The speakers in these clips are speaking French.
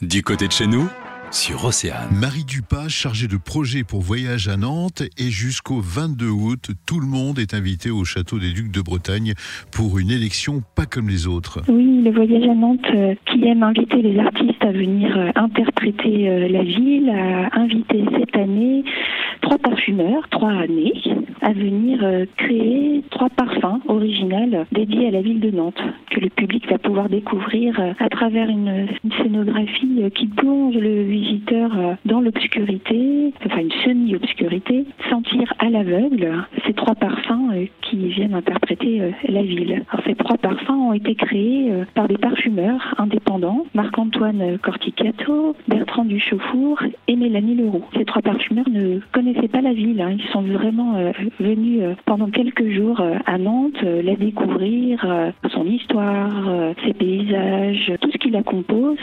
Du côté de chez nous, sur Océane. Marie Dupas, chargée de projet pour voyage à Nantes, et jusqu'au 22 août, tout le monde est invité au château des Ducs de Bretagne pour une élection pas comme les autres. Oui, le voyage à Nantes euh, qui aime inviter les artistes à venir euh, interpréter euh, la ville, a invité cette année trois parfumeurs, trois années, à venir créer trois parfums originaux dédiés à la ville de Nantes, que le public va pouvoir découvrir à travers une, scénographie qui plonge le visiteur dans l'obscurité, enfin une semi-obscurité, sentir à l'aveugle ces trois parfums qui viennent interpréter la ville. Ces trois parfums ont été créés par des parfumeurs indépendants, Marc-Antoine Corticato, Bertrand Duchaufour et Mélanie Leroux. Ces trois parfumeurs ne connaissaient pas la ville, hein. ils sont vraiment euh, venus euh, pendant quelques jours euh, à Nantes la découvrir, son histoire, ses paysages, tout ce qui la compose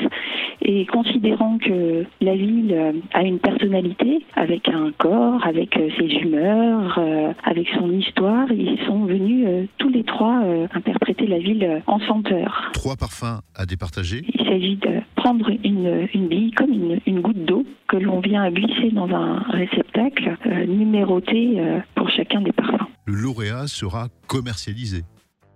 et considérant que la ville a une personnalité avec un corps, avec ses humeurs, avec son histoire, ils sont venus tous les trois interpréter la ville en senteur. Trois parfums à départager Il s'agit de prendre une, bille comme une, goutte d'eau que l'on vient glisser dans un réceptacle euh, numéroté euh, pour chacun des parfums. Le lauréat sera commercialisé.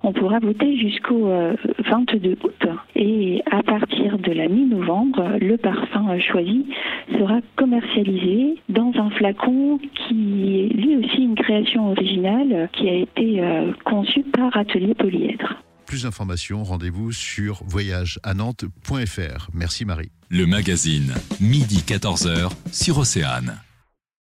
On pourra voter jusqu'au 22 euh, août et à partir de la mi-novembre, le parfum choisi sera commercialisé dans un flacon qui est lui aussi une création originale qui a été conçue par Atelier Polyèdre plus d'informations, rendez-vous sur voyageanantes.fr. Merci Marie. Le magazine, midi 14h sur Océane.